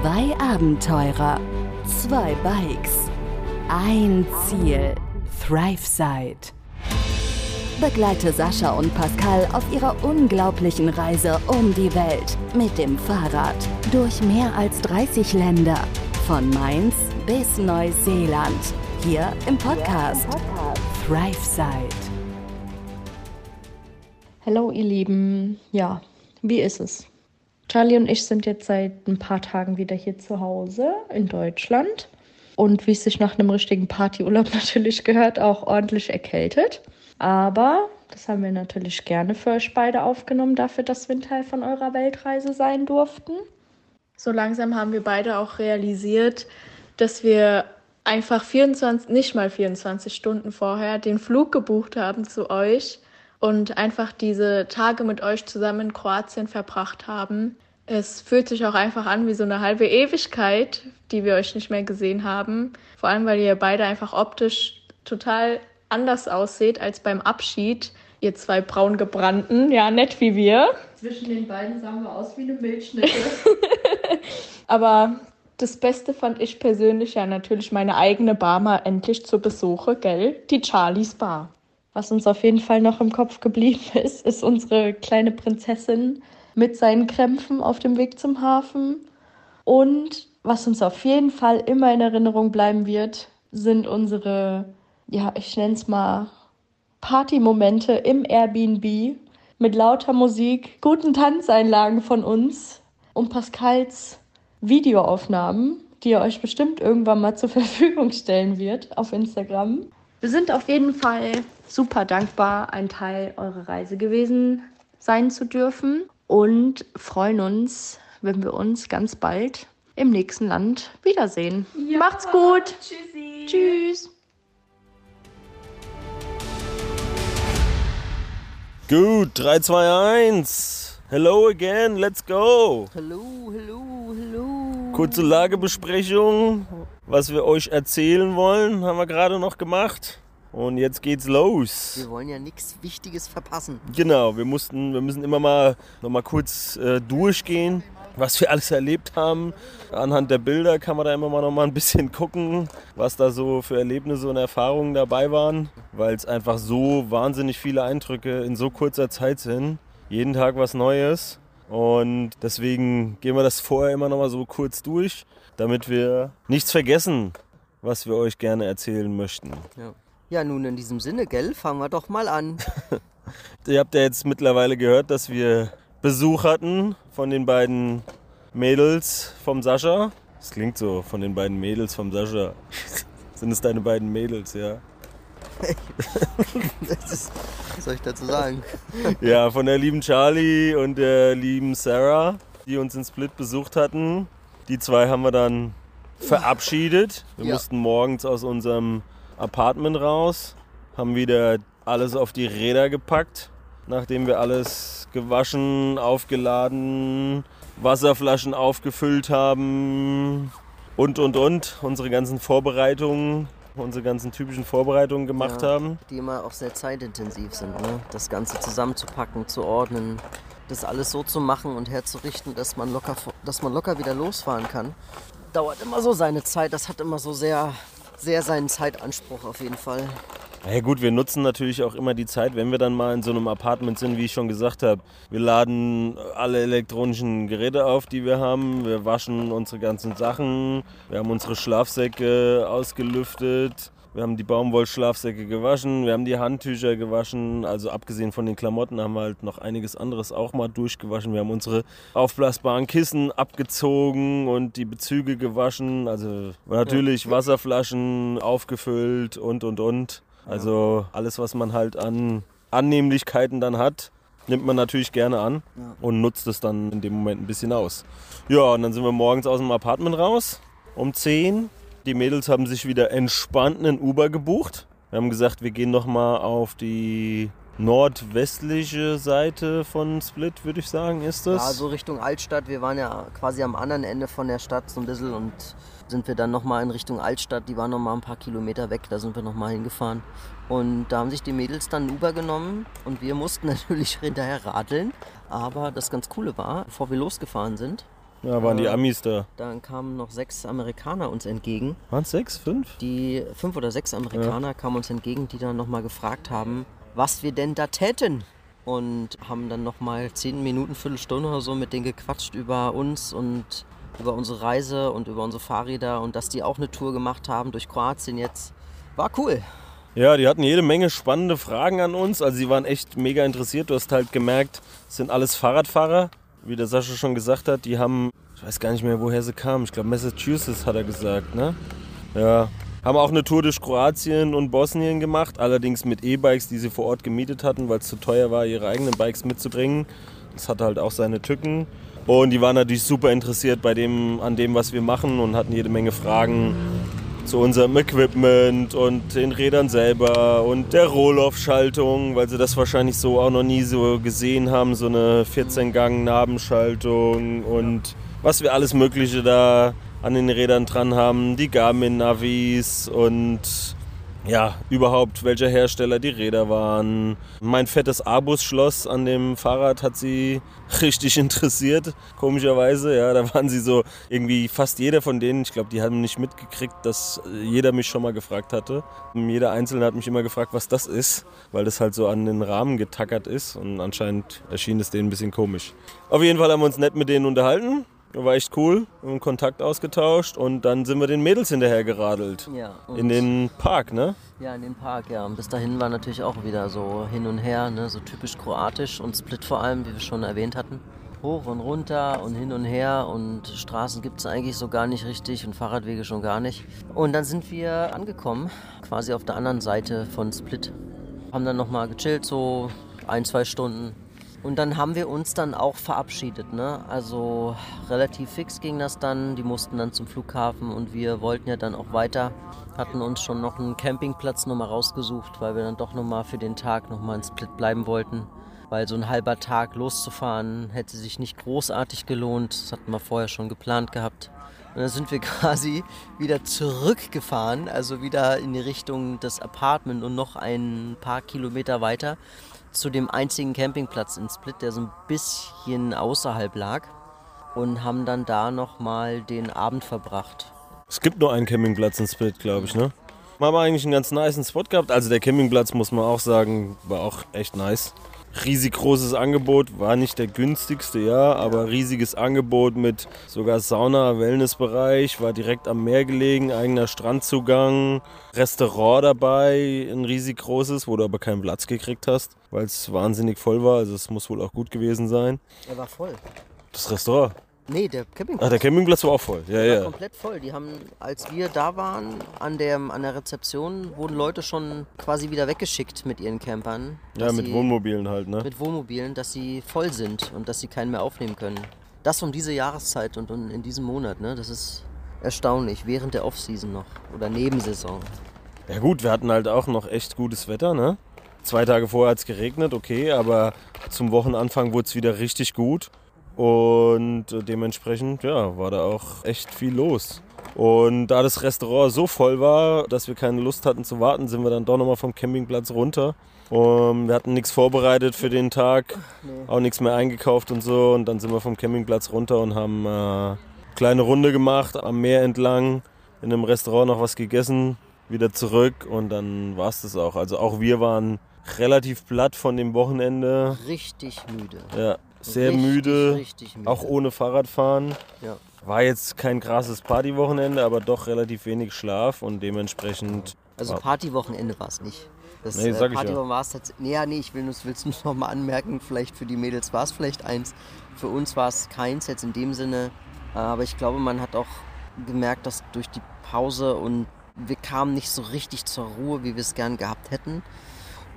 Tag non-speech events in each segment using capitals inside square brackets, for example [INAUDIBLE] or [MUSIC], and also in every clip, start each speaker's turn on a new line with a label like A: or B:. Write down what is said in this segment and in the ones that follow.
A: Zwei Abenteurer, zwei Bikes, ein Ziel. ThriveSide. Begleite Sascha und Pascal auf ihrer unglaublichen Reise um die Welt mit dem Fahrrad durch mehr als 30 Länder. Von Mainz bis Neuseeland. Hier im Podcast ThriveSide.
B: Hallo ihr Lieben, ja, wie ist es? Charlie und ich sind jetzt seit ein paar Tagen wieder hier zu Hause in Deutschland und wie es sich nach einem richtigen Partyurlaub [LAUGHS] natürlich gehört, auch ordentlich erkältet. Aber das haben wir natürlich gerne für euch beide aufgenommen, dafür, dass wir ein Teil von eurer Weltreise sein durften. So langsam haben wir beide auch realisiert, dass wir einfach 24, nicht mal 24 Stunden vorher den Flug gebucht haben zu euch und einfach diese Tage mit euch zusammen in Kroatien verbracht haben. Es fühlt sich auch einfach an wie so eine halbe Ewigkeit, die wir euch nicht mehr gesehen haben. Vor allem, weil ihr beide einfach optisch total anders ausseht als beim Abschied. Ihr zwei braun gebrannten, ja, nett wie wir.
C: Zwischen den beiden sahen wir aus wie eine Milchschnitte. [LAUGHS]
B: Aber das Beste fand ich persönlich ja natürlich meine eigene Bar mal endlich zu Besuche, gell? Die Charlies Bar. Was uns auf jeden Fall noch im Kopf geblieben [LAUGHS] ist, ist unsere kleine Prinzessin mit seinen Krämpfen auf dem Weg zum Hafen. Und was uns auf jeden Fall immer in Erinnerung bleiben wird, sind unsere, ja, ich nenne es mal Partymomente im Airbnb mit lauter Musik, guten Tanzeinlagen von uns und Pascals Videoaufnahmen, die er euch bestimmt irgendwann mal zur [LAUGHS] Verfügung stellen wird auf Instagram. Wir sind auf jeden Fall super dankbar, ein Teil eurer Reise gewesen sein zu dürfen und freuen uns, wenn wir uns ganz bald im nächsten Land wiedersehen. Ja, Macht's gut.
C: Tschüssi.
B: Tschüss.
D: Gut, 3, 2, 1. Hello again, let's go.
E: Hallo, hallo, hallo.
D: Kurze Lagebesprechung. Was wir euch erzählen wollen, haben wir gerade noch gemacht. Und jetzt geht's los.
E: Wir wollen ja nichts Wichtiges verpassen.
D: Genau, wir mussten, wir müssen immer mal noch mal kurz äh, durchgehen, was wir alles erlebt haben. Anhand der Bilder kann man da immer mal noch mal ein bisschen [LAUGHS] gucken, was da so für Erlebnisse und Erfahrungen dabei waren, weil es einfach so wahnsinnig viele Eindrücke in so kurzer Zeit sind. Jeden Tag was Neues. Und deswegen gehen wir das vorher immer noch mal so kurz durch, damit wir nichts vergessen, was wir euch gerne erzählen möchten.
E: Ja. Ja, nun in diesem Sinne, gell, fangen wir doch mal an. [LAUGHS]
D: Ihr habt ja jetzt mittlerweile gehört, dass wir Besuch hatten von den beiden Mädels vom Sascha. Das klingt so, von den beiden Mädels vom Sascha. [LAUGHS] Sind es deine beiden Mädels, ja? [LAUGHS]
E: Ist, was soll ich dazu sagen?
D: Ja, von der lieben Charlie und der lieben Sarah, die uns in Split besucht hatten. Die zwei haben wir dann verabschiedet. Wir
E: Ja.
D: mussten morgens aus unserem Apartment raus, haben wieder alles auf die Räder gepackt, nachdem wir alles gewaschen, aufgeladen, Wasserflaschen aufgefüllt haben und und und unsere ganzen Vorbereitungen, unsere ganzen typischen Vorbereitungen gemacht
E: Ja,
D: haben.
E: Die immer auch sehr zeitintensiv sind, ne? Das Ganze zusammenzupacken, zu ordnen, das alles so zu machen und herzurichten, dass man locker, dass man locker wieder losfahren kann. Dauert immer so seine Zeit, das hat immer so sehr, sehr seinen Zeitanspruch auf jeden Fall.
D: Na Ja gut, wir nutzen natürlich auch immer die Zeit, wenn wir dann mal in so einem Apartment sind, wie ich schon gesagt habe. Wir laden alle elektronischen Geräte auf, die wir haben. Wir waschen unsere ganzen Sachen. Wir haben unsere Schlafsäcke ausgelüftet. Wir haben die Baumwollschlafsäcke gewaschen. Wir haben die Handtücher gewaschen. Also abgesehen von den Klamotten haben wir halt noch einiges anderes auch mal durchgewaschen. Wir haben unsere aufblasbaren Kissen abgezogen und die Bezüge gewaschen. Also natürlich Wasserflaschen aufgefüllt und und und. Also alles, was man halt an Annehmlichkeiten dann hat, nimmt man natürlich gerne an
E: Ja.
D: und nutzt es dann in dem Moment ein bisschen aus. Ja, und dann sind wir morgens aus dem Apartment raus um 10. Die Mädels haben sich wieder entspannt einen Uber gebucht. Wir haben gesagt, wir gehen nochmal auf die nordwestliche Seite von Split, würde ich sagen, ist das.
E: Ja, so Richtung Altstadt. Wir waren ja quasi am anderen Ende von der Stadt so ein bisschen und sind wir dann nochmal in Richtung Altstadt. Die waren nochmal ein paar Kilometer weg, da sind wir nochmal hingefahren. Und da haben sich die Mädels dann Uber genommen und wir mussten [LAUGHS] natürlich hinterher radeln. Aber das ganz Coole war, bevor wir losgefahren sind,
D: Ja, waren die
E: Äh,
D: Amis da.
E: Dann kamen noch sechs Amerikaner uns entgegen.
D: Waren es sechs, fünf?
E: Die fünf oder sechs Amerikaner kamen uns entgegen, die dann nochmal gefragt haben, was wir denn da täten. Und haben dann nochmal zehn Minuten, Viertelstunde oder so mit denen gequatscht über uns und über unsere Reise und über unsere Fahrräder und dass die auch eine Tour gemacht haben durch Kroatien jetzt. War cool.
D: Ja, die hatten jede Menge spannende Fragen an uns. Also sie waren echt mega interessiert. Du hast halt gemerkt, es sind alles Fahrradfahrer. Wie der Sascha schon gesagt hat, die haben, ich weiß gar nicht mehr, woher sie kamen. Ich glaube Massachusetts hat er gesagt, ne? Ja. Haben auch eine Tour durch Kroatien und Bosnien gemacht, allerdings mit E-Bikes, die sie vor Ort gemietet hatten, weil es zu teuer war, ihre eigenen Bikes mitzubringen. Das hatte halt auch seine Tücken. Und die waren natürlich super interessiert bei dem, an dem, was wir machen und hatten jede Menge Fragen zu unserem Equipment und den Rädern selber und der Rohloff-Schaltung, weil sie das wahrscheinlich so auch noch nie so gesehen haben, so eine 14-Gang-Nabenschaltung und was wir alles Mögliche da an den Rädern dran haben, die Garmin-Navis und ja, überhaupt welcher Hersteller die Räder waren. Mein fettes Abus-Schloss an dem Fahrrad hat sie [LAUGHS] richtig interessiert, komischerweise. Ja, da waren sie so irgendwie fast jeder von denen. Ich glaube, die haben nicht mitgekriegt, dass jeder mich schon mal gefragt hatte. Jeder Einzelne hat mich immer gefragt, was das ist, weil das halt so an den Rahmen getackert ist und anscheinend erschien es denen ein bisschen komisch. Auf jeden Fall haben wir uns nett mit denen unterhalten. War echt cool, wir haben Kontakt ausgetauscht und dann sind wir den Mädels hinterher geradelt.
E: Ja,
D: In den Park, ne?
E: Ja, in den Park, ja. Und bis dahin war natürlich auch wieder so hin und her, ne? so typisch kroatisch und Split vor allem, wie wir schon erwähnt hatten. Hoch und runter und hin und her und Straßen gibt es eigentlich so gar nicht richtig und Fahrradwege schon gar nicht. Und dann sind wir angekommen, quasi auf der anderen Seite von Split. Haben dann nochmal gechillt, so ein, zwei Stunden. Und dann haben wir uns dann auch verabschiedet. Ne? Also relativ fix ging das dann. Die mussten dann zum Flughafen und wir wollten ja dann auch weiter. Hatten uns schon noch einen Campingplatz nochmal rausgesucht, weil wir dann doch nochmal für den Tag nochmal in Split bleiben wollten. Weil so ein halber Tag loszufahren hätte sich nicht großartig gelohnt. Das hatten wir vorher schon geplant gehabt. Und dann sind wir [LAUGHS] quasi wieder zurückgefahren, also wieder in die Richtung des Apartment und noch ein paar Kilometer weiter zu dem einzigen Campingplatz in Split, der so ein bisschen außerhalb lag. Und haben dann da nochmal den Abend verbracht.
D: Es gibt nur einen Campingplatz in Split, glaube ich, ne? Wir haben eigentlich einen ganz niceen Spot gehabt. Also der Campingplatz, muss man auch sagen, war auch echt nice. Riesig großes Angebot, war nicht der günstigste, ja, aber riesiges Angebot mit sogar Sauna, Wellnessbereich, war direkt am Meer gelegen, eigener Strandzugang, Restaurant dabei, ein riesig großes, wo du aber keinen Platz gekriegt hast, weil es wahnsinnig voll war. Also es muss wohl auch gut gewesen sein.
E: Er war voll.
D: Das Restaurant.
E: Nee, der Campingplatz.
D: Ach, der Campingplatz war auch voll. Ja,
E: Der war
D: ja.
E: komplett voll. Die haben, als wir da waren, an der, an der Rezeption, wurden Leute schon quasi wieder weggeschickt mit ihren Campern.
D: Ja, mit
E: sie-
D: Wohnmobilen halt, ne?
E: Mit Wohnmobilen, dass sie voll sind und dass sie keinen mehr aufnehmen können. Das um diese Jahreszeit und und in diesem Monat, ne? Das ist erstaunlich. Während der Offseason noch. Oder Nebensaison.
D: Ja gut, wir hatten halt auch noch echt gutes Wetter, ne? Zwei Tage vorher hat es geregnet, okay, aber zum Wochenanfang wurde es wieder richtig gut. Und dementsprechend, ja, war da auch echt viel los. Und da das Restaurant so voll war, dass wir keine Lust hatten zu warten, sind wir dann doch nochmal vom Campingplatz runter. Und wir hatten nichts vorbereitet für den Tag, auch nichts mehr eingekauft und so. Und dann sind wir vom Campingplatz runter und haben äh, eine kleine Runde gemacht am Meer entlang, in einem Restaurant noch was gegessen, wieder zurück und dann war es das auch. Also auch wir waren relativ platt von dem Wochenende.
E: Richtig müde.
D: Ja, sehr
E: richtig,
D: müde,
E: Richtig müde.
D: auch ohne Fahrradfahren.
E: Ja.
D: War jetzt kein krasses Partywochenende, aber doch relativ wenig Schlaf und dementsprechend.
E: Also
D: Ja.
E: Partywochenende war es nicht. Das
D: Nee,
E: äh,
D: sag ja.
E: Partywochenende war es tatsächlich. Nee, ja, nee, ich will nur, will's nur noch mal anmerken. Vielleicht für die Mädels war es vielleicht eins. Für uns war es keins jetzt in dem Sinne. Äh, Aber ich glaube, man hat auch gemerkt, dass durch die Pause und wir kamen nicht so richtig zur Ruhe, wie wir es gern gehabt hätten.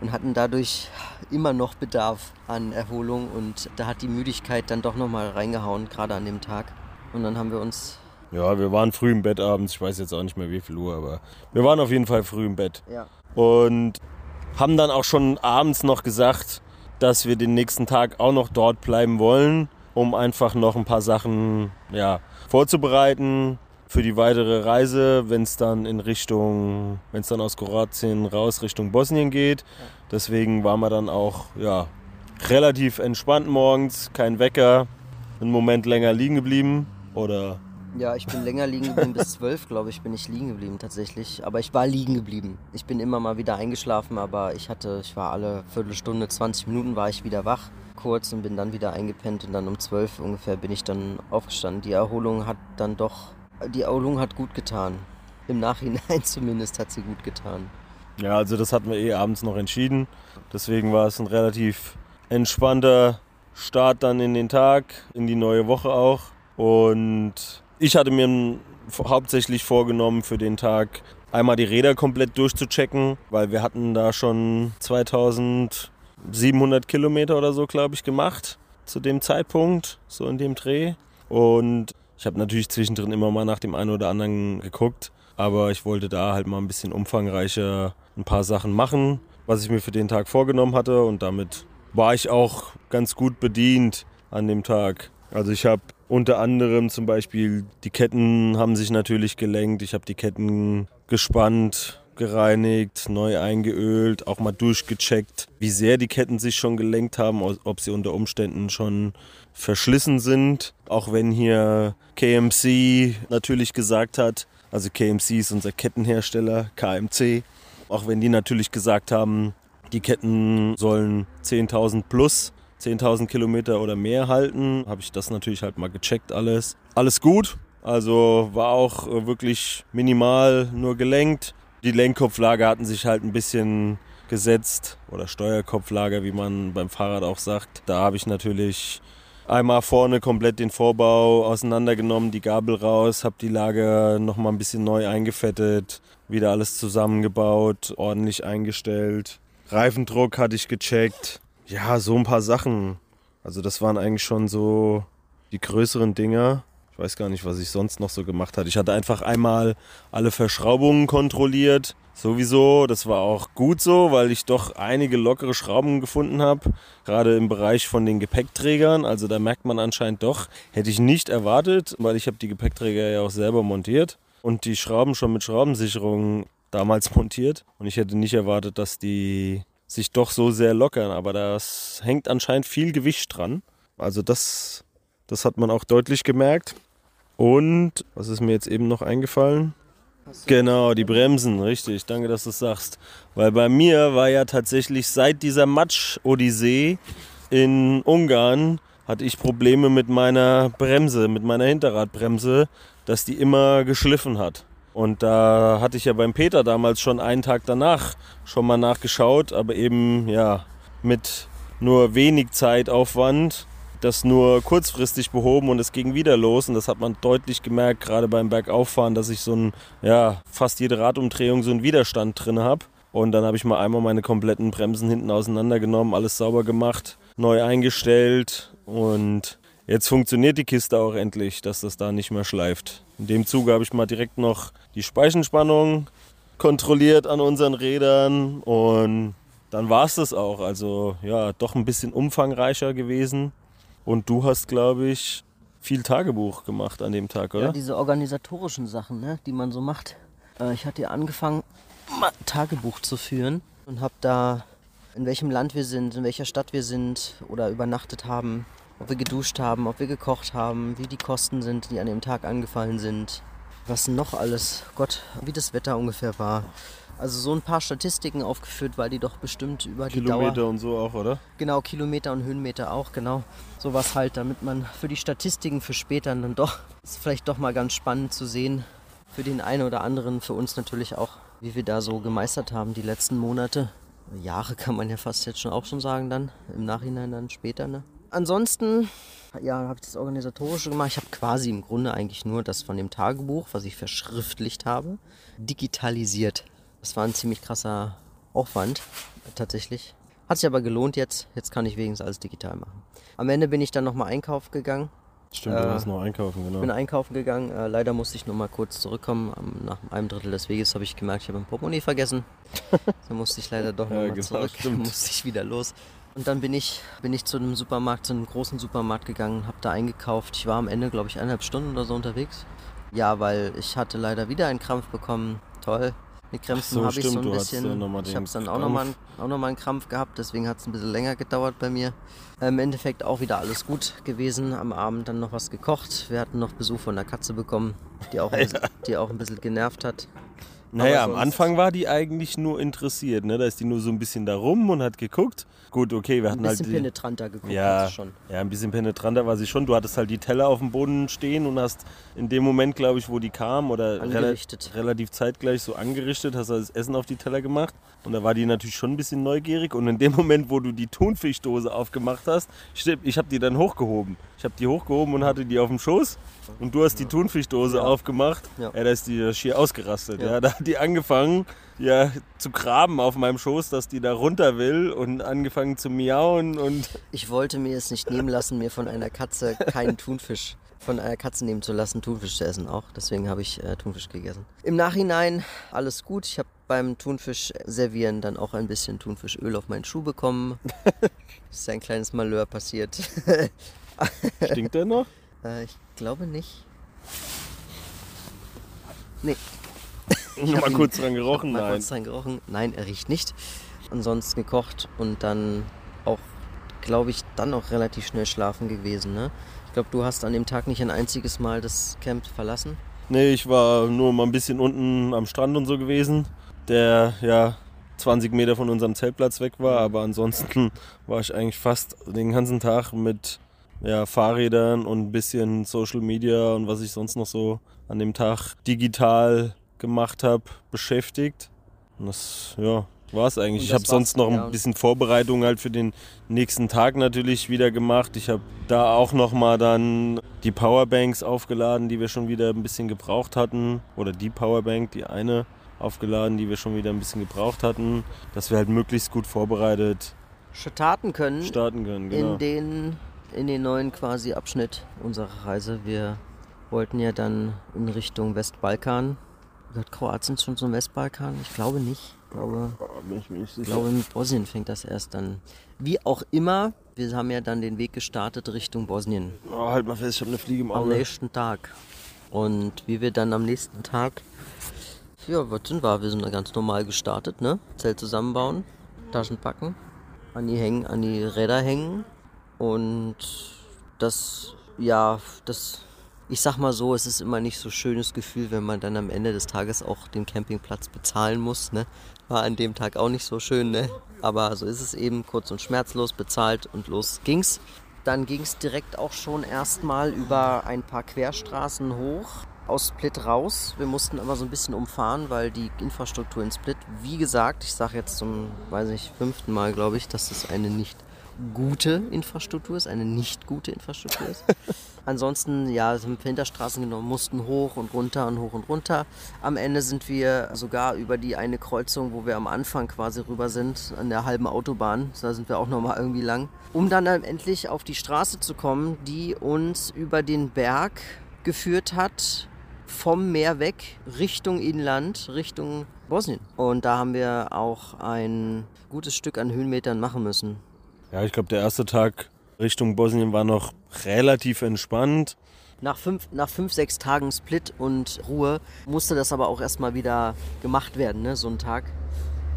E: Und hatten dadurch immer noch Bedarf an Erholung. Und da hat die Müdigkeit dann doch nochmal reingehauen, gerade an dem Tag. Und dann haben wir uns.
D: Ja, wir waren früh im Bett abends. Ich weiß jetzt auch nicht mehr wie viel Uhr, aber wir waren auf jeden Fall früh im Bett.
E: Ja.
D: Und haben dann auch schon abends noch gesagt, dass wir den nächsten Tag auch noch dort bleiben wollen, um einfach noch ein paar Sachen ja, vorzubereiten für die weitere Reise, wenn es dann in Richtung, wenn es dann aus Kroatien raus Richtung Bosnien geht. Deswegen waren wir dann auch ja, relativ entspannt morgens, kein Wecker. einen Moment länger liegen geblieben? Oder
E: Ja, ich bin länger liegen geblieben, bis zwölf, glaube ich, bin ich liegen geblieben tatsächlich. Aber ich war liegen geblieben. Ich bin immer mal wieder eingeschlafen, aber ich hatte, ich war alle Viertelstunde, 20 Minuten war ich wieder wach, kurz und bin dann wieder eingepennt und dann um zwölf ungefähr bin ich dann aufgestanden. Die Erholung hat dann doch, die Erholung hat gut getan. Im Nachhinein [LAUGHS] zumindest hat sie gut getan.
D: Ja, also das hatten wir eh abends noch entschieden. Deswegen war es ein relativ entspannter Start dann in den Tag, in die neue Woche auch. Und ich hatte mir hauptsächlich vorgenommen für den Tag einmal die Räder komplett durchzuchecken, weil wir hatten da schon 2700 Kilometer oder so, glaube ich, gemacht zu dem Zeitpunkt, so in dem Dreh. Und ich habe natürlich zwischendrin immer mal nach dem einen oder anderen geguckt, aber ich wollte da halt mal ein bisschen umfangreicher ein paar Sachen machen, was ich mir für den Tag vorgenommen hatte. Und damit war ich auch ganz gut bedient an dem Tag. Also ich habe unter anderem zum Beispiel die Ketten haben sich natürlich gelenkt, ich habe die Ketten gespannt, gereinigt, neu eingeölt, auch mal durchgecheckt, wie sehr die Ketten sich schon gelenkt haben, ob sie unter Umständen schon verschlissen sind. Auch wenn hier KMC natürlich gesagt hat, also KMC ist unser Kettenhersteller, KMC, auch wenn die natürlich gesagt haben, die Ketten sollen 10.000 plus, 10.000 Kilometer oder mehr halten, habe ich das natürlich halt mal gecheckt alles. Alles gut, also war auch äh, wirklich minimal nur gelenkt. Die Lenkkopflager hatten sich halt ein bisschen gesetzt oder Steuerkopflager, wie man beim Fahrrad auch sagt. Da habe ich natürlich einmal vorne komplett den Vorbau auseinandergenommen, die Gabel raus, habe die Lager nochmal ein bisschen neu eingefettet, wieder alles zusammengebaut, ordentlich eingestellt. Reifendruck hatte ich gecheckt. Ja, so ein paar Sachen. Also das waren eigentlich schon so die größeren Dinger. Ich weiß gar nicht, was ich sonst noch so gemacht hatte. Ich hatte einfach einmal alle Verschraubungen kontrolliert. Sowieso, das war auch gut so, weil ich doch einige lockere Schrauben gefunden habe, gerade im Bereich von den Gepäckträgern. Also da merkt man anscheinend doch, hätte ich nicht erwartet, weil ich habe die Gepäckträger ja auch selber montiert und die Schrauben schon mit Schraubensicherung damals [LAUGHS] montiert. Und ich hätte nicht erwartet, dass die sich doch so sehr lockern, aber das hängt anscheinend viel Gewicht dran. Also das, das hat man auch deutlich gemerkt. Und was ist mir jetzt eben noch eingefallen? Genau, die Bremsen, richtig. Danke, dass du es sagst. Weil bei mir war ja tatsächlich seit dieser Matsch-Odyssee in Ungarn hatte ich Probleme mit meiner Bremse, mit meiner Hinterradbremse, dass die immer geschliffen hat. Und da hatte ich ja beim Peter damals schon einen Tag danach schon mal nachgeschaut, aber eben ja mit nur wenig Zeitaufwand, das nur kurzfristig behoben und es ging wieder los. Und das hat man deutlich gemerkt, gerade beim Bergauffahren, dass ich so ein, ja, fast jede Radumdrehung so einen Widerstand drin habe. Und dann habe ich mal einmal meine kompletten Bremsen hinten auseinandergenommen, alles sauber gemacht, neu eingestellt und jetzt funktioniert die Kiste auch endlich, dass das da nicht mehr schleift. In dem Zuge habe ich mal direkt noch die Speichenspannung kontrolliert an unseren Rädern und dann war es das auch. Also ja, doch ein bisschen umfangreicher gewesen. Und du hast, glaube ich, viel Tagebuch gemacht an dem Tag, oder?
E: Ja, diese organisatorischen Sachen, ne, die man so macht. Äh, ich hatte ja angefangen, Tagebuch zu führen und habe da, in welchem Land wir sind, in welcher Stadt wir sind oder übernachtet haben, ob wir geduscht haben, ob wir gekocht haben, wie die Kosten sind, die an dem Tag angefallen sind, was noch alles, Gott, wie das Wetter ungefähr war. Also so ein paar Statistiken aufgeführt, weil die doch bestimmt über die
D: Kilometer und so auch, oder?
E: Genau, Kilometer und Höhenmeter auch, genau. Sowas halt, damit man für die Statistiken für später dann doch, ist vielleicht doch mal ganz spannend zu sehen. Für den einen oder anderen, für uns natürlich auch, wie wir da so gemeistert haben die letzten Monate. Jahre kann man ja fast jetzt schon auch schon sagen dann, im Nachhinein dann später, ne? Ansonsten, ja, habe ich das Organisatorische gemacht. Ich habe quasi im Grunde eigentlich nur das von dem Tagebuch, was ich verschriftlicht habe, digitalisiert. Das war ein ziemlich krasser Aufwand, tatsächlich. Hat sich aber gelohnt jetzt. Jetzt kann ich wenigstens alles digital machen. Am Ende bin ich dann nochmal einkaufen gegangen.
D: Stimmt,
E: Äh,
D: du warst noch einkaufen, genau.
E: Bin einkaufen gegangen. Äh, leider musste ich noch mal kurz zurückkommen. Am, nach einem Drittel des Weges habe ich gemerkt, ich habe ein Portemonnaie vergessen. [LAUGHS] da musste ich leider doch noch
D: Ja,
E: mal
D: genau,
E: zurück.
D: stimmt. [LAUGHS]
E: musste ich wieder los. Und dann bin ich, bin ich zu einem Supermarkt, zu einem großen Supermarkt gegangen, habe da eingekauft. Ich war am Ende, glaube ich, eineinhalb Stunden oder so unterwegs. Ja, weil ich hatte leider wieder einen Krampf bekommen. Toll. Mit Krämpfen
D: so,
E: habe ich so ein bisschen.
D: ja
E: ich habe dann auch nochmal auch noch mal einen Krampf gehabt, deswegen hat es ein bisschen länger gedauert bei mir. Im Endeffekt auch wieder alles gut gewesen. Am Abend dann noch was gekocht. Wir hatten noch Besuch von der Katze bekommen, die auch ein, [LAUGHS] bisschen, die auch ein bisschen genervt hat.
D: Naja, am Anfang war die eigentlich nur interessiert, ne? Da ist die nur so ein bisschen da rum und hat geguckt. Gut, okay, wir
E: Ein
D: hatten halt
E: bisschen
D: die,
E: penetranter geguckt
D: Ja,
E: schon.
D: ja, ein bisschen penetranter war sie schon. Du hattest halt die Teller auf dem Boden stehen und hast in dem Moment, glaube ich, wo die kam oder
E: Angerichtet.
D: relativ zeitgleich so angerichtet, hast du das Essen auf die Teller gemacht. Und da war die natürlich schon ein bisschen neugierig. Und in dem Moment, wo du die Thunfischdose aufgemacht hast, ich habe die dann hochgehoben. Ich habe die hochgehoben und hatte die auf dem Schoß. Und du hast die Thunfischdose
E: Ja.
D: aufgemacht.
E: Ja.
D: Ja. da ist die schier ausgerastet.
E: Ja.
D: Ja. Da hat die angefangen, ja, zu graben auf meinem Schoß, dass die da runter will und angefangen zu miauen und
E: Ich wollte mir es nicht nehmen lassen, mir von einer Katze keinen Thunfisch von einer Katze nehmen zu lassen, Thunfisch zu essen auch. Deswegen habe ich äh, Thunfisch gegessen. Im Nachhinein alles gut. Ich habe beim Thunfisch servieren dann auch ein bisschen Thunfischöl auf meinen Schuh bekommen. [LAUGHS] ist ein kleines Malheur passiert.
D: stinkt der noch?
E: äh, ich glaube nicht. Nee, [LAUGHS]
D: Noch mal kurz dran gerochen?
E: mal
D: Nein.
E: kurz dran gerochen. Nein, er riecht nicht. Ansonsten gekocht und dann auch, glaube ich, dann auch relativ schnell schlafen gewesen. Ne? Ich glaube, du hast an dem Tag nicht ein einziges Mal das Camp verlassen.
D: Nee, ich war nur mal ein bisschen unten am Strand und so gewesen, der ja 20 Meter von unserem Zeltplatz weg war, aber ansonsten [LAUGHS] war ich eigentlich fast den ganzen Tag mit ja, Fahrrädern und ein bisschen Social Media und was ich sonst noch so an dem Tag digital gemacht habe, beschäftigt. Und das, ja, war es eigentlich. Ich habe sonst noch
E: ja.
D: ein bisschen Vorbereitung halt für den nächsten Tag natürlich wieder gemacht. Ich habe da auch noch mal dann die Powerbanks aufgeladen, die wir schon wieder ein bisschen gebraucht hatten. Oder die Powerbank, die eine aufgeladen, die wir schon wieder ein bisschen gebraucht hatten, dass wir halt möglichst gut vorbereitet
E: Starten können
D: starten können. Genau.
E: in, den, in den neuen quasi Abschnitt unserer Reise. Wir wollten ja dann in Richtung Westbalkan. Gehört Kroatien schon zum Westbalkan? Ich glaube nicht. Ich glaube,
D: bin ich
E: glaube, mit Bosnien fängt das erst dann. Wie auch immer, wir haben ja dann den Weg gestartet Richtung Bosnien
D: Oh, halt mal fest, ich habe eine Fliege im
E: am
D: Auge.
E: nächsten Tag. Und wie wir dann am nächsten Tag, ja, was sind wir? Wir sind ganz normal gestartet, ne? Zelt zusammenbauen, Taschen packen, an die, hängen, an die Räder hängen. Und das, ja, das, ich sag mal so, es ist immer nicht so schönes Gefühl, wenn man dann am Ende des Tages auch den Campingplatz bezahlen muss, ne? War an dem Tag auch nicht so schön, ne? Aber so ist es eben, kurz und schmerzlos bezahlt und los ging's. Dann ging's direkt auch schon erstmal über ein paar Querstraßen hoch aus Split raus. Wir mussten aber so ein bisschen umfahren, weil die Infrastruktur in Split, wie gesagt, ich sage jetzt zum, weiß ich, fünften Mal, glaube ich, dass das eine nicht gute Infrastruktur ist, eine nicht gute Infrastruktur ist. [LAUGHS] Ansonsten, ja, sind wir Hinterstraßen genommen, mussten hoch und runter und hoch und runter. Am Ende sind wir sogar über die eine Kreuzung, wo wir am Anfang quasi rüber sind, an der halben Autobahn. Da sind wir auch nochmal irgendwie lang. Um dann, dann endlich auf die Straße zu kommen, die uns über den Berg geführt hat, vom Meer weg, Richtung Inland, Richtung Bosnien. Und da haben wir auch ein gutes Stück an Höhenmetern machen müssen.
D: Ja, ich glaube, der erste Tag Richtung Bosnien war noch relativ entspannt.
E: Nach fünf, nach fünf, sechs Tagen Split und Ruhe musste das aber auch erstmal wieder gemacht werden, ne, so ein Tag.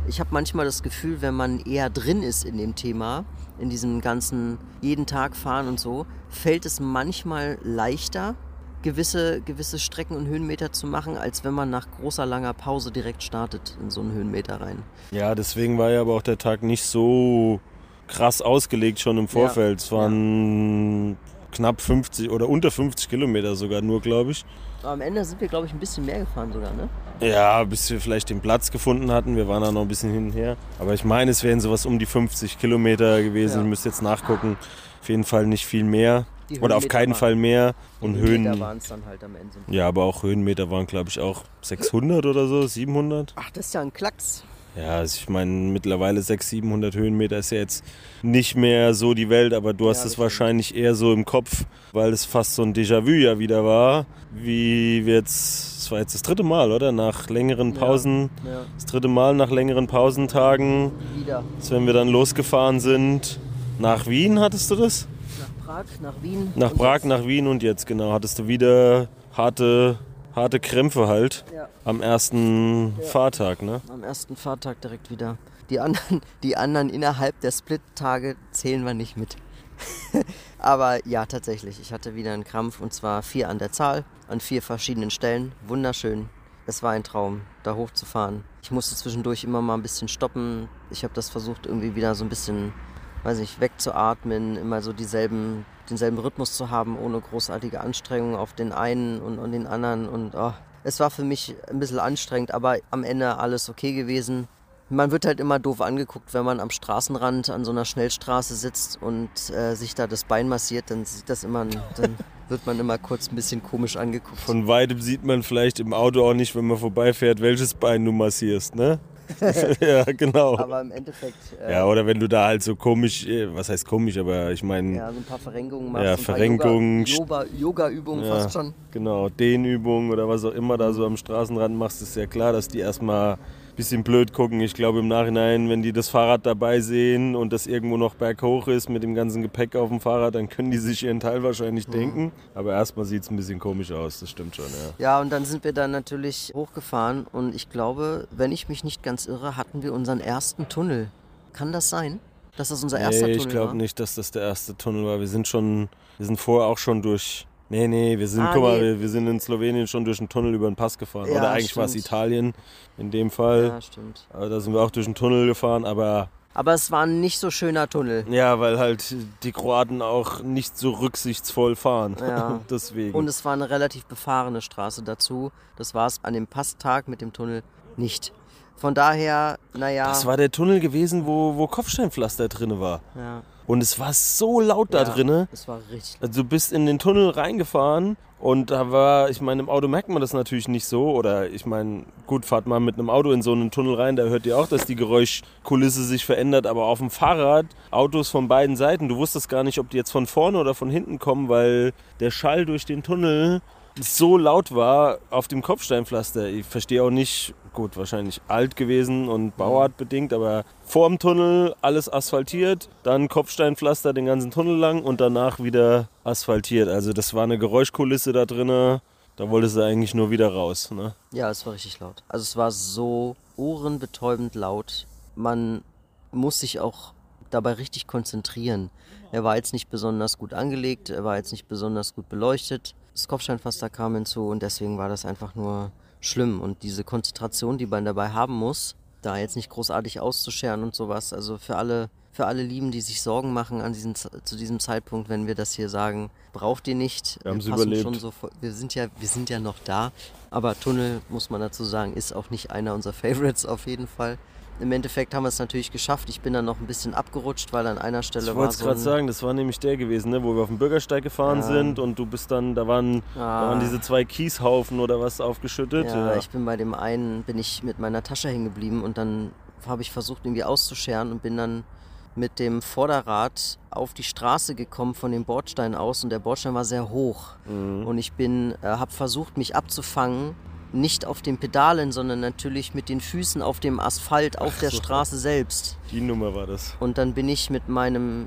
E: Ich habe manchmal das Gefühl, wenn man eher drin ist in dem Thema, in diesem ganzen jeden Tag fahren und so, fällt es manchmal leichter, gewisse, gewisse Strecken und Höhenmeter zu machen, als wenn man nach großer, langer Pause direkt startet in so einen Höhenmeter rein.
D: Ja, deswegen war ja aber auch der Tag nicht so krass ausgelegt schon im Vorfeld. Es waren knapp 50 oder unter 50 Kilometer sogar nur, glaube ich.
E: Aber am Ende sind wir, glaube ich, ein bisschen mehr gefahren sogar, ne?
D: Ja, bis wir vielleicht den Platz gefunden hatten. Wir waren da noch ein bisschen hin und her. Aber ich meine, es wären sowas um die 50 Kilometer gewesen.
E: Ja.
D: Ich müsste jetzt nachgucken. Auf jeden Fall nicht viel mehr. Oder auf keinen
E: waren-
D: Fall mehr. Und Höhen.
E: Da waren es dann halt am Ende.
D: Ja, aber auch Höhenmeter waren, glaube ich, auch 600 oder so, 700.
E: Ach, das ist ja ein Klacks.
D: Ja, also ich meine, mittlerweile 600, 700 Höhenmeter ist ja jetzt nicht mehr so die Welt, aber du hast
E: Ja,
D: es wahrscheinlich eher so im Kopf, weil es fast so ein Déjà-vu ja wieder war, wie wir jetzt, das war jetzt das dritte Mal, oder? Nach längeren
E: Ja.
D: Pausen,
E: Ja,
D: das dritte Mal nach längeren Pausentagen,
E: wieder.
D: als wenn wir dann losgefahren sind. Nach Wien hattest du das?
E: Nach Prag, nach Wien.
D: Nach Prag,
E: jetzt-
D: nach Wien und jetzt genau. Hattest du wieder harte, harte Krämpfe halt
E: Ja.
D: am ersten
E: Ja.
D: Fahrtag, ne?
E: Am ersten Fahrtag direkt wieder. Die anderen, [LAUGHS] die anderen innerhalb der Split-Tage zählen wir nicht mit. [LAUGHS] Aber ja, tatsächlich. Ich hatte wieder einen Krampf und zwar vier an der Zahl, an vier verschiedenen Stellen. Wunderschön. Es war ein Traum, da hochzufahren. Ich musste zwischendurch immer mal ein bisschen stoppen. Ich habe das versucht, irgendwie wieder so ein bisschen, weiß nicht, wegzuatmen, immer so dieselben, denselben Rhythmus zu haben, ohne großartige Anstrengung auf den einen und, und den anderen. Und oh, es war für mich ein bisschen anstrengend, aber am Ende alles okay gewesen. Man wird halt immer doof angeguckt, wenn man am Straßenrand an so einer Schnellstraße sitzt und äh, sich da das Bein massiert, dann sieht das immer, dann [LAUGHS] wird man immer kurz ein bisschen komisch angeguckt.
D: Von weitem sieht man vielleicht im Auto auch nicht, wenn man vorbeifährt, welches Bein du massierst, ne? [LAUGHS] ja, genau.
E: Aber im Endeffekt, äh,
D: Ja, oder wenn du da halt so komisch, äh, was heißt komisch, aber ich meine,
E: ja, so ein paar Verrenkungen machst,
D: Ja, Verrenkungen,
E: Yoga- Yoga- Yoga-Übungen
D: Ja.
E: fast schon.
D: genau, Dehnübungen oder was auch immer da so am Straßenrand machst, ist ja klar, dass die erstmal bisschen blöd gucken. Ich glaube im Nachhinein, wenn die das Fahrrad dabei sehen und das irgendwo noch berghoch ist mit dem ganzen Gepäck auf dem Fahrrad, dann können die sich ihren Teil wahrscheinlich denken. Aber erstmal sieht es ein bisschen komisch aus, das stimmt schon, ja.
E: Ja, und dann sind wir dann natürlich hochgefahren und ich glaube, wenn ich mich nicht ganz irre, hatten wir unseren ersten Tunnel. Kann das sein? Dass das unser erster
D: Nee,
E: Tunnel
D: ich glaube
E: war?
D: nicht, dass das der erste Tunnel war. Wir sind schon, wir sind vorher auch schon durch. Nee, nee, wir sind,
E: Ah,
D: guck mal,
E: nee.
D: wir, wir sind in Slowenien schon durch einen Tunnel über den Pass gefahren.
E: Ja,
D: Oder eigentlich war es. Italien in dem Fall.
E: Ja, stimmt.
D: Aber da sind wir auch durch einen Tunnel gefahren, aber
E: Aber es war ein nicht so schöner Tunnel.
D: ja, weil halt die Kroaten auch nicht so rücksichtsvoll fahren.
E: Ja. [LAUGHS]
D: Deswegen.
E: Und es war eine relativ befahrene Straße dazu. Das war es an dem Passtag mit dem Tunnel nicht. Von daher, naja.
D: das war der Tunnel gewesen, wo, wo Kopfsteinpflaster drin war.
E: ja,
D: Und es war so laut da
E: ja,
D: drinne.
E: Es war richtig.
D: Also du bist in den Tunnel reingefahren und da war, ich meine, im Auto merkt man das natürlich nicht so. Oder ich meine, gut, fahrt mal mit einem Auto in so einen Tunnel rein, da hört ihr auch, dass die Geräuschkulisse sich verändert. Aber auf dem Fahrrad, Autos von beiden Seiten, du wusstest gar nicht, ob die jetzt von vorne oder von hinten kommen, weil der Schall durch den Tunnel so laut war auf dem Kopfsteinpflaster. Ich verstehe auch nicht, gut, wahrscheinlich alt gewesen und bauartbedingt, aber vorm Tunnel alles asphaltiert, dann Kopfsteinpflaster den ganzen Tunnel lang und danach wieder asphaltiert. Also das war eine Geräuschkulisse da drinne. Da wolltest du eigentlich nur wieder raus. Ne?
E: Ja, es war richtig laut. Also es war so ohrenbetäubend laut. Man muss sich auch dabei richtig konzentrieren. Er war jetzt nicht besonders gut angelegt, er war jetzt nicht besonders gut beleuchtet. Das Kopfsteinpflaster kam hinzu und deswegen war das einfach nur schlimm. Und diese Konzentration, die man dabei haben muss, da jetzt nicht großartig auszuscheren und sowas. Also für alle, für alle Lieben, die sich Sorgen machen an diesen, zu diesem Zeitpunkt, wenn wir das hier sagen, braucht ihr nicht.
D: Wir
E: passen
D: überlebt.
E: Schon so, wir sind ja, wir sind ja noch da. Aber Tunnel, muss man dazu sagen, ist auch nicht einer unserer [LAUGHS] Favorites auf jeden Fall. Im Endeffekt haben wir es natürlich geschafft. Ich bin dann noch ein bisschen abgerutscht, weil an einer Stelle
D: Ich
E: war
D: wollte es gerade sagen, das war nämlich der gewesen, ne, wo wir auf dem Bürgersteig gefahren
E: Ja.
D: sind und du bist dann, da waren, da
E: Ah.
D: waren diese zwei Kieshaufen oder was aufgeschüttet.
E: Ja, ich bin bei dem einen, bin ich mit meiner Tasche hängen geblieben und dann habe ich versucht irgendwie auszuscheren und bin dann mit dem Vorderrad auf die Straße gekommen von dem Bordstein aus und der Bordstein war sehr hoch
D: Mhm.
E: und ich bin, äh, habe versucht mich abzufangen, nicht auf den Pedalen, sondern natürlich mit den Füßen auf dem Asphalt auf der
D: so.
E: Straße selbst.
D: Die Nummer war das.
E: Und dann bin ich mit meinem,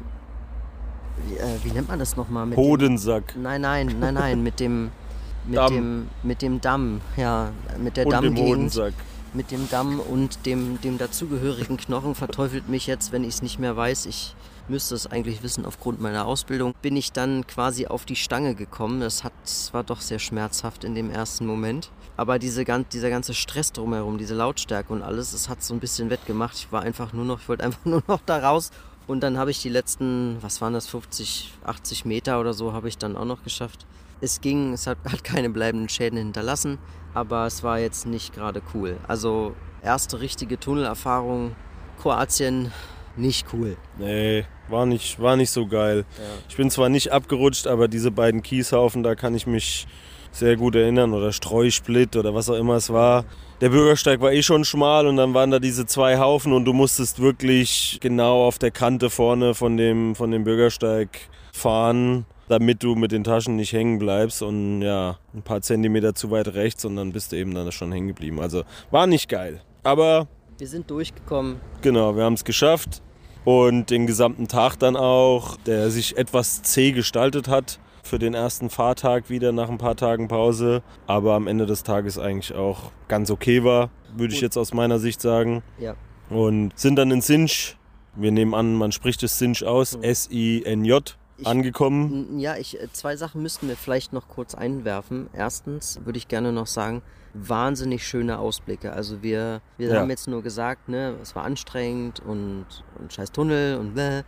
E: wie, äh, wie nennt man das nochmal? Mit dem-
D: Hodensack.
E: Nein, nein, nein, nein, mit dem, [LAUGHS] mit
D: Damm.
E: dem, mit dem Damm, ja, mit der
D: und dem
E: Dammgegend,
D: Hodensack.
E: mit dem Damm und dem, dem dazugehörigen Knochen verteufelt mich jetzt, wenn ich es nicht mehr weiß. Ich müsste es eigentlich wissen aufgrund meiner Ausbildung. Bin ich dann quasi auf die Stange gekommen. Das hat, war doch sehr schmerzhaft in dem ersten Moment. Aber diese, dieser ganze Stress drumherum, diese Lautstärke und alles, es hat so ein bisschen wettgemacht. Ich war einfach nur noch, ich wollte einfach [LAUGHS] nur noch da raus. Und dann habe ich die letzten, was waren das, 50, 80 Meter oder so, habe ich dann auch noch geschafft. Es ging, es hat, hat keine bleibenden Schäden hinterlassen, aber es war jetzt nicht gerade cool. Also erste richtige Tunnelerfahrung, Kroatien, nicht cool.
D: Nee, war nicht, war nicht so geil. Ich bin zwar nicht abgerutscht, aber diese beiden Kieshaufen, da kann ich mich sehr gut erinnern. Oder Streusplit oder was auch immer es war. Der Bürgersteig war eh schon schmal und dann waren da diese zwei Haufen und du musstest wirklich genau auf der Kante vorne von dem, von dem Bürgersteig fahren, damit du mit den Taschen nicht hängen bleibst. Und ja, ein paar Zentimeter zu weit rechts und dann bist du eben dann schon hängen geblieben. Also war nicht geil. Aber
E: Wir sind durchgekommen.
D: Genau, wir haben es geschafft und den gesamten Tag dann auch, der sich etwas zäh gestaltet hat, für den ersten Fahrtag wieder nach ein paar Tagen Pause. Aber am Ende des Tages eigentlich auch ganz okay war, würde ich jetzt aus meiner Sicht sagen.
E: Ja.
D: Und sind dann in Sinch, wir nehmen an, man spricht es Sinch aus, S-I-N-J, angekommen.
E: Ja, ich, äh, zwei Sachen müssten wir vielleicht noch kurz einwerfen. Erstens würde ich gerne noch sagen, wahnsinnig schöne Ausblicke. Also wir, wir
D: Ja.
E: haben jetzt nur gesagt, ne, es war anstrengend und, und scheiß Tunnel und bläh.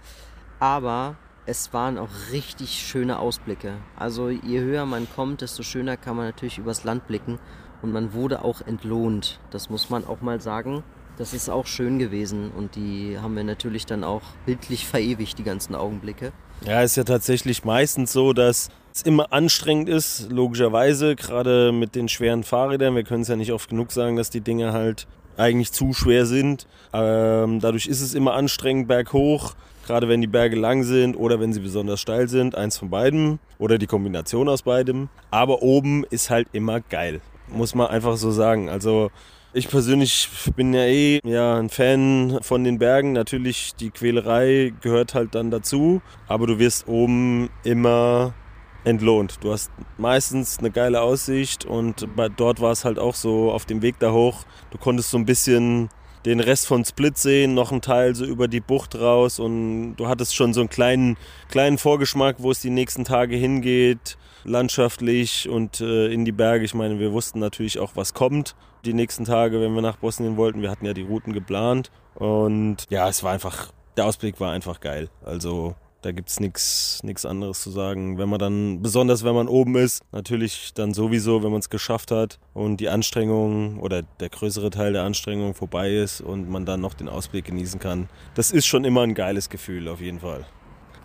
E: Aber es waren auch richtig schöne Ausblicke. Also je höher man kommt, desto schöner kann man natürlich übers Land blicken. Und man wurde auch entlohnt. Das muss man auch mal sagen. Das ist auch schön gewesen und die haben wir natürlich dann auch bildlich verewigt, die ganzen Augenblicke.
D: Ja, ist ja tatsächlich meistens so, dass es immer anstrengend ist, logischerweise, gerade mit den schweren Fahrrädern. Wir können es ja nicht oft genug sagen, dass die Dinge halt eigentlich zu schwer sind. Ähm, dadurch ist es immer anstrengend berghoch, gerade wenn die Berge lang sind oder wenn sie besonders steil sind. Eins von beidem oder die Kombination aus beidem. Aber oben ist halt immer geil, muss man einfach so sagen. Also ich persönlich bin ja eh ja, ein Fan von den Bergen. Natürlich, die Quälerei gehört halt dann dazu. Aber du wirst oben immer entlohnt. Du hast meistens eine geile Aussicht und dort war es halt auch so auf dem Weg da hoch. Du konntest so ein bisschen den Rest von Split sehen, noch einen Teil so über die Bucht raus und du hattest schon so einen kleinen, kleinen Vorgeschmack, wo es die nächsten Tage hingeht, landschaftlich und äh, in die Berge. Ich meine, wir wussten natürlich auch, was kommt die nächsten Tage, wenn wir nach Bosnien wollten. Wir hatten ja die Routen geplant und ja, es war einfach, der Ausblick war einfach geil. Also da gibt es nichts anderes zu sagen. Wenn man dann, besonders wenn man oben ist, natürlich dann sowieso, wenn man es geschafft hat und die Anstrengung oder der größere Teil der Anstrengung vorbei ist und man dann noch den Ausblick genießen kann. Das ist schon immer ein geiles Gefühl, auf jeden Fall.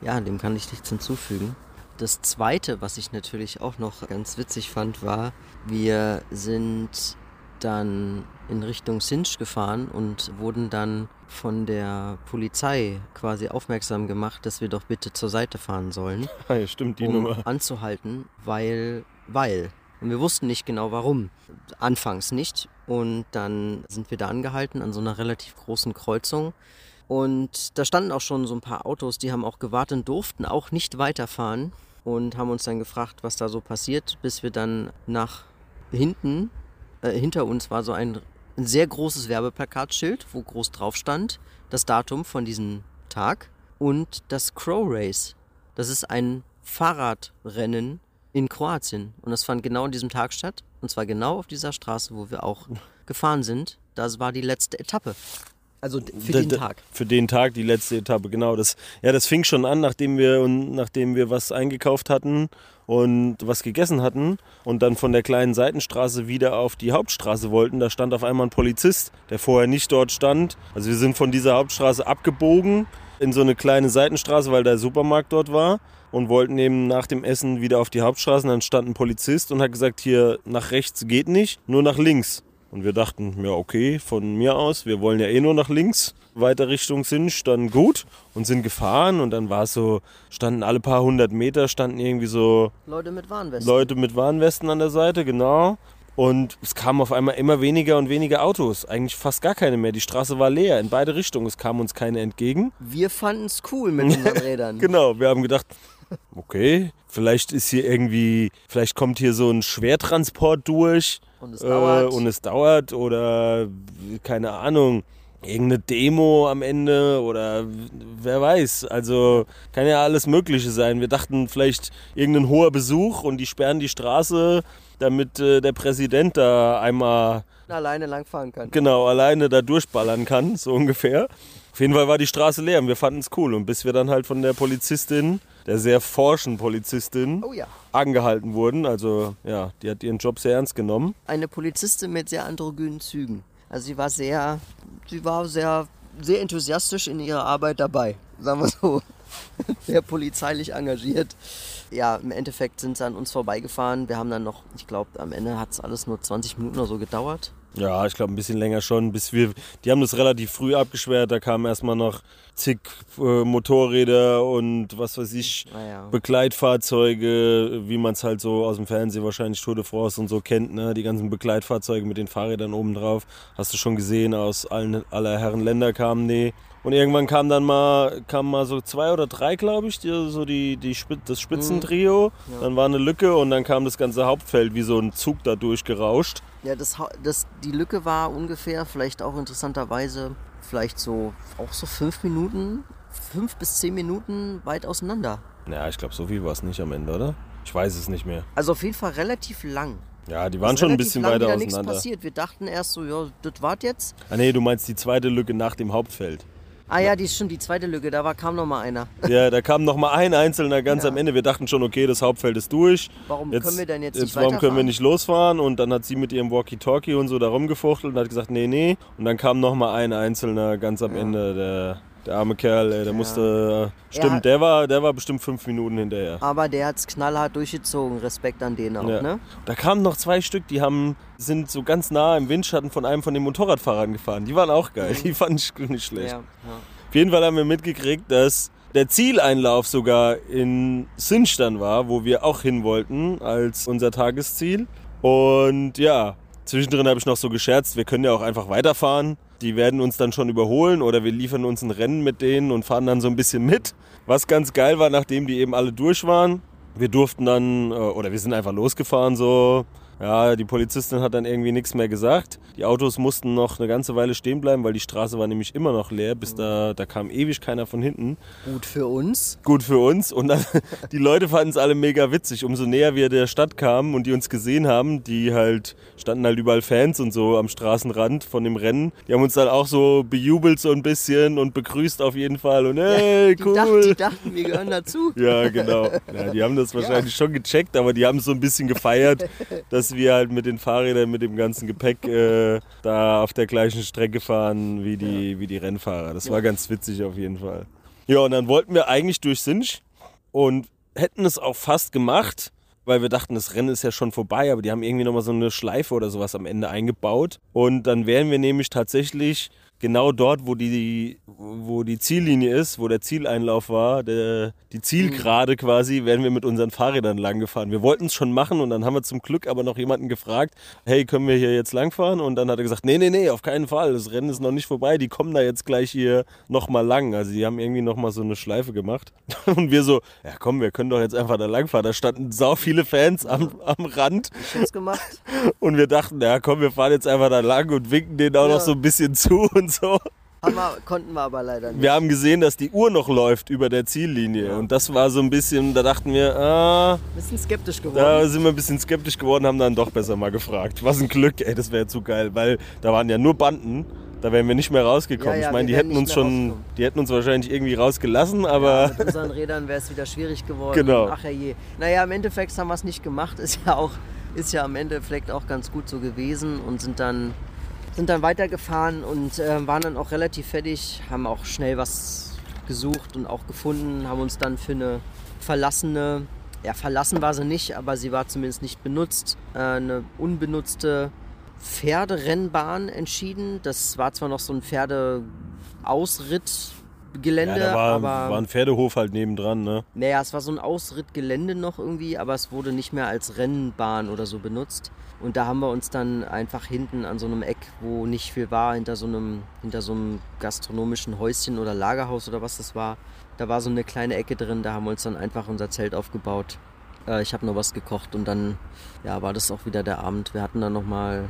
E: Ja, dem kann ich nichts hinzufügen. Das zweite, was ich natürlich auch noch ganz witzig fand, war, wir sind dann in Richtung Sinch gefahren und wurden dann von der Polizei quasi aufmerksam gemacht, dass wir doch bitte zur Seite fahren sollen, [LAUGHS]
D: ja, stimmt, die
E: um
D: Nummer.
E: anzuhalten, weil, weil. Und wir wussten nicht genau warum. Anfangs nicht. Und dann sind wir da angehalten an so einer relativ großen Kreuzung. Und da standen auch schon so ein paar Autos, die haben auch gewartet und durften auch nicht weiterfahren und haben uns dann gefragt, was da so passiert, bis wir dann nach hinten, äh, hinter uns war so ein, ein sehr großes Werbeplakatschild, wo groß drauf stand, das Datum von diesem Tag und das Crow Race. Das ist ein Fahrradrennen in Kroatien und das fand genau an diesem Tag statt und zwar genau auf dieser Straße, wo wir auch [LAUGHS] gefahren sind. Das war die letzte Etappe. Also für den Tag.
D: Für den Tag, die letzte Etappe, genau. Das, ja, das fing schon an, nachdem wir, und nachdem wir was eingekauft hatten und was gegessen hatten und dann von der kleinen Seitenstraße wieder auf die Hauptstraße wollten. Da stand auf einmal ein Polizist, der vorher nicht dort stand. Also wir sind von dieser Hauptstraße abgebogen in so eine kleine Seitenstraße, weil der Supermarkt dort war und wollten eben nach dem Essen wieder auf die Hauptstraße. Und dann stand ein Polizist und hat gesagt, hier nach rechts geht nicht, nur nach links. Und wir dachten, ja okay, von mir aus, wir wollen ja eh nur nach links, weiter Richtung Sinch, dann gut. Und sind gefahren und dann war es so, standen alle paar hundert Meter, standen irgendwie so
E: Leute mit Warnwesten.
D: Leute mit Warnwesten an der Seite, genau. Und es kamen auf einmal immer weniger und weniger Autos, eigentlich fast gar keine mehr. Die Straße war leer, in beide Richtungen, es kam uns keine entgegen.
E: Wir fanden es cool mit unseren [LAUGHS] Rädern.
D: Genau, wir haben gedacht, okay, vielleicht ist hier irgendwie, vielleicht kommt hier so ein Schwertransport durch
E: Und es
D: äh,
E: dauert.
D: und es dauert oder keine Ahnung, irgendeine Demo am Ende oder wer weiß. Also kann ja alles Mögliche sein. Wir dachten vielleicht irgendein hoher Besuch und die sperren die Straße, damit äh, der Präsident da einmal
E: alleine langfahren kann.
D: genau alleine da durchballern kann, so ungefähr. Auf jeden Fall war die Straße leer und wir fanden es cool. Und bis wir dann halt von der Polizistin, der sehr forschen Polizistin,
E: Oh ja.
D: angehalten wurden. Also ja, die hat ihren Job sehr ernst genommen.
E: Eine Polizistin mit sehr androgynen Zügen. Also sie war sehr, sie war sehr, sehr enthusiastisch in ihrer Arbeit dabei. Sagen wir so. [LAUGHS] Sehr polizeilich engagiert. Ja, im Endeffekt sind sie an uns vorbeigefahren. Wir haben dann noch, ich glaube, am Ende hat es alles nur 20 Minuten oder so gedauert.
D: Ja, ich glaube ein bisschen länger schon, bis wir, die haben das relativ früh abgesperrt, da kamen erstmal noch zig äh, Motorräder und was weiß ich,
E: Naja.
D: Begleitfahrzeuge, wie man es halt so aus dem Fernsehen wahrscheinlich Tour de France und so kennt, ne? die ganzen Begleitfahrzeuge mit den Fahrrädern oben drauf, hast du schon gesehen, aus allen, aller Herren Länder kamen die Und irgendwann kam dann mal, kam mal so zwei oder drei, glaube ich, die, so die, die das Spitzentrio.
E: Ja.
D: Dann war eine Lücke und dann kam das ganze Hauptfeld wie so ein Zug da durchgerauscht.
E: Ja, das, das, die Lücke war ungefähr, vielleicht auch interessanterweise, vielleicht so auch so fünf Minuten, fünf bis zehn Minuten weit auseinander.
D: Ja, ich glaube, so viel war es nicht am Ende, oder? Ich weiß es nicht mehr.
E: Also auf jeden Fall relativ lang.
D: Ja, die waren
E: Ist
D: schon ein bisschen
E: lang
D: weiter
E: wieder nichts
D: auseinander.
E: passiert. Wir dachten erst so, ja, das war's jetzt.
D: Ah nee, du meinst die zweite Lücke nach dem Hauptfeld.
E: Ah ja, die ist schon die zweite Lücke, da war, kam noch mal einer. [LAUGHS]
D: Ja, da kam noch mal ein Einzelner ganz
E: Ja.
D: am Ende. Wir dachten schon, okay, das Hauptfeld ist durch.
E: Warum können wir denn jetzt nicht
D: Warum können wir nicht losfahren? Und dann hat sie mit ihrem Walkie-Talkie und so da rumgefuchtelt und hat gesagt, nee, nee. Und dann kam noch mal ein Einzelner ganz am Ende, der, der arme Kerl, ey, der musste, stimmt,
E: Ja.
D: der war, der war bestimmt fünf Minuten hinterher.
E: Aber der hat's knallhart durchgezogen. Respekt an den auch,
D: Ja.
E: ne?
D: Da kamen noch zwei Stück, die haben, sind so ganz nah im Windschatten von einem von den Motorradfahrern gefahren. Die waren auch geil, die fand ich nicht schlecht.
E: Ja, ja.
D: Auf jeden Fall haben wir mitgekriegt, dass der Zieleinlauf sogar in dann war, wo wir auch hin wollten als unser Tagesziel. Und ja, zwischendrin habe ich noch so gescherzt, wir können ja auch einfach weiterfahren. Die werden uns dann schon überholen oder wir liefern uns ein Rennen mit denen und fahren dann so ein bisschen mit. Was ganz geil war, nachdem die eben alle durch waren. Wir durften dann, äh, oder wir sind einfach losgefahren so. Ja, die Polizistin hat dann irgendwie nichts mehr gesagt. Die Autos mussten noch eine ganze Weile stehen bleiben, weil die Straße war nämlich immer noch leer, bis da, da kam ewig keiner von hinten.
E: Gut für uns.
D: Gut für uns. Und dann, [LAUGHS] die Leute fanden es alle mega witzig. Umso näher wir der Stadt kamen und die uns gesehen haben, die halt, standen halt überall Fans und so am Straßenrand von dem Rennen. Die haben uns dann auch so bejubelt so ein bisschen und begrüßt auf jeden Fall. Und hey,
E: Die,
D: cool.
E: dachten, die dachten, wir gehören dazu.
D: Ja, genau. Ja, die haben das [LAUGHS] wahrscheinlich schon gecheckt, aber die haben es so ein bisschen gefeiert, [LAUGHS] dass wir halt mit den Fahrrädern, mit dem ganzen Gepäck äh, da auf der gleichen Strecke fahren wie die, wie die Rennfahrer. Das war ganz witzig auf jeden Fall. Ja, und dann wollten wir eigentlich durch Sinch und hätten es auch fast gemacht, weil wir dachten, das Rennen ist ja schon vorbei, aber die haben irgendwie nochmal so eine Schleife oder sowas am Ende eingebaut. Und dann wären wir nämlich tatsächlich genau dort, wo die, wo die Ziellinie ist, wo der Zieleinlauf war, der, die Zielgerade quasi, wären wir mit unseren Fahrrädern lang gefahren. Wir wollten es schon machen und dann haben wir zum Glück aber noch jemanden gefragt, hey, können wir hier jetzt langfahren? Und dann hat er gesagt, nee, nee, nee, auf keinen Fall, das Rennen ist noch nicht vorbei, die kommen da jetzt gleich hier nochmal lang. Also die haben irgendwie nochmal so eine Schleife gemacht. [LAUGHS] Und wir so, ja komm, wir können doch jetzt einfach da langfahren. Da standen sau viele Fans am, am Rand
E: Ich gemacht. [LAUGHS]
D: und wir dachten, ja komm, wir fahren jetzt einfach da lang und winken denen auch
E: Ja.
D: noch so ein bisschen zu und so.
E: Haben wir, konnten wir aber leider nicht.
D: Wir haben gesehen, dass die Uhr noch läuft über der Ziellinie. Und das war so ein bisschen, da dachten wir, ah,
E: bisschen skeptisch geworden.
D: da sind wir ein bisschen skeptisch geworden, haben dann doch besser mal gefragt. Was ein Glück, ey, das wäre zu geil, weil da waren ja nur Banden. Da wären wir nicht mehr rausgekommen.
E: Ja, ja,
D: ich meine, die hätten uns schon, die hätten uns wahrscheinlich irgendwie rausgelassen, aber
E: Mit unseren Rädern wäre es wieder schwierig geworden.
D: Genau.
E: Ach je. Naja, im Endeffekt haben wir es nicht gemacht. Ist ja auch, ist ja am Endeffekt auch ganz gut so gewesen und sind dann, sind dann weitergefahren und äh, waren dann auch relativ fertig, haben auch schnell was gesucht und auch gefunden, haben uns dann für eine verlassene, ja verlassen war sie nicht, aber sie war zumindest nicht benutzt, äh, eine unbenutzte Pferderennbahn entschieden. Das war zwar noch so ein Pferdeausrittgelände,
D: ja, da war,
E: aber
D: war ein Pferdehof halt nebendran, ne?
E: naja, es war so ein Ausrittgelände noch irgendwie, aber es wurde nicht mehr als Rennbahn oder so benutzt. Und da haben wir uns dann einfach hinten an so einem Eck, wo nicht viel war, hinter so einem, hinter so einem gastronomischen Häuschen oder Lagerhaus oder was das war, da war so eine kleine Ecke drin, da haben wir uns dann einfach unser Zelt aufgebaut. Äh, ich habe noch was gekocht und dann ja, war das auch wieder der Abend. Wir hatten dann nochmal,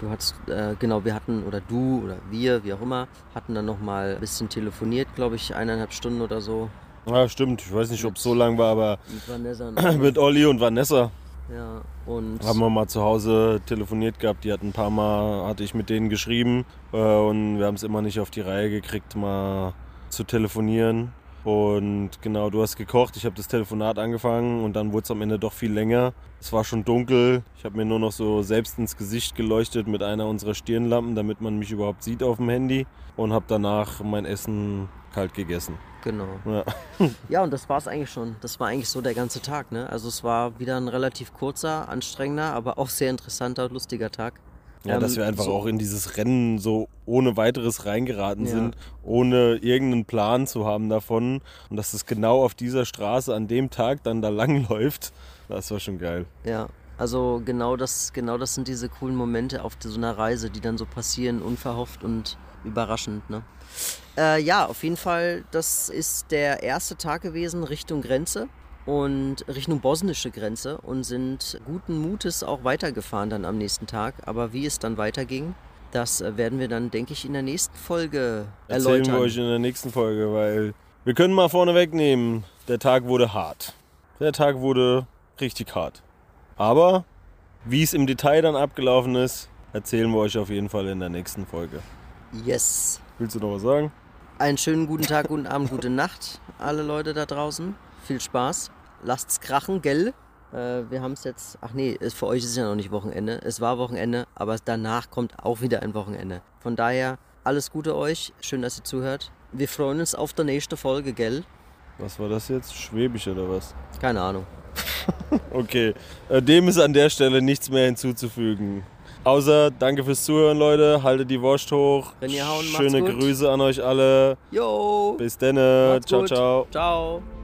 E: du hattest, äh, genau, wir hatten, oder du oder wir, wie auch immer, hatten dann nochmal ein bisschen telefoniert, glaube ich, eineinhalb Stunden oder so.
D: Ja, stimmt. Ich weiß nicht, ob es so lang war, aber
E: Mit Vanessa [CLEARS THROAT] und
D: mit Olli und Vanessa
E: Ja, und
D: haben wir mal zu Hause telefoniert gehabt. Die hatten ein paar Mal, hatte ich mit denen geschrieben äh, und wir haben es immer nicht auf die Reihe gekriegt, mal zu telefonieren. Und genau, du hast gekocht, ich habe das Telefonat angefangen und dann wurde es am Ende doch viel länger. Es war schon dunkel, ich habe mir nur noch so selbst ins Gesicht geleuchtet mit einer unserer Stirnlampen, damit man mich überhaupt sieht auf dem Handy und habe danach mein Essen kalt gegessen.
E: genau.
D: Ja. [LAUGHS]
E: Ja, und das war es eigentlich schon. Das war eigentlich so der ganze Tag, ne? Also es war wieder ein relativ kurzer, anstrengender, aber auch sehr interessanter und lustiger Tag.
D: Ja,
E: Ähm,
D: dass wir einfach
E: so-
D: auch in dieses Rennen so ohne weiteres reingeraten
E: Ja.
D: sind, ohne irgendeinen Plan zu haben davon. Und dass es genau auf dieser Straße an dem Tag dann da [LAUGHS] langläuft, das war schon geil.
E: Ja, also genau das, genau das sind diese coolen Momente auf so einer Reise, die dann so passieren, unverhofft und Überraschend, ne? Äh, ja, auf jeden Fall, das ist der erste Tag gewesen Richtung Grenze und Richtung bosnische Grenze und sind guten Mutes auch weitergefahren dann am nächsten Tag. Aber wie es dann weiterging, das äh, werden wir dann, denke ich, in der nächsten Folge
D: Erzählen
E: erläutern.
D: wir euch in der nächsten Folge, weil wir können mal vorne wegnehmen, der Tag wurde hart. Der Tag wurde richtig hart. Aber wie es im Detail dann abgelaufen ist, erzählen wir euch auf jeden Fall in der nächsten Folge.
E: Yes.
D: Willst du noch was sagen?
E: Einen schönen guten Tag, guten Abend, gute Nacht, alle Leute da draußen. Viel Spaß. Lasst's krachen, gell? Äh, wir haben es jetzt. Ach nee, für euch ist es ja noch nicht Wochenende. Es war Wochenende, aber danach kommt auch wieder ein Wochenende. Von daher alles Gute euch. Schön, dass ihr zuhört. Wir freuen uns auf die nächste Folge, gell?
D: Was war das jetzt? Schwäbisch oder was?
E: Keine Ahnung. [LAUGHS]
D: Okay, äh, dem ist an der Stelle nichts mehr hinzuzufügen. Außer danke fürs Zuhören, Leute. Haltet die Wurst hoch.
E: Wenn ihr hauen,
D: Schöne. Grüße an euch alle.
E: Jo!
D: Bis denne.
E: Macht's
D: Ciao,
E: gut.
D: ciao.
E: Ciao!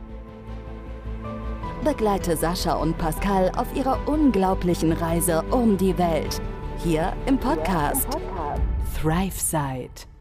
A: Begleite Sascha und Pascal auf ihrer unglaublichen Reise um die Welt. Hier im Podcast ThriveSide.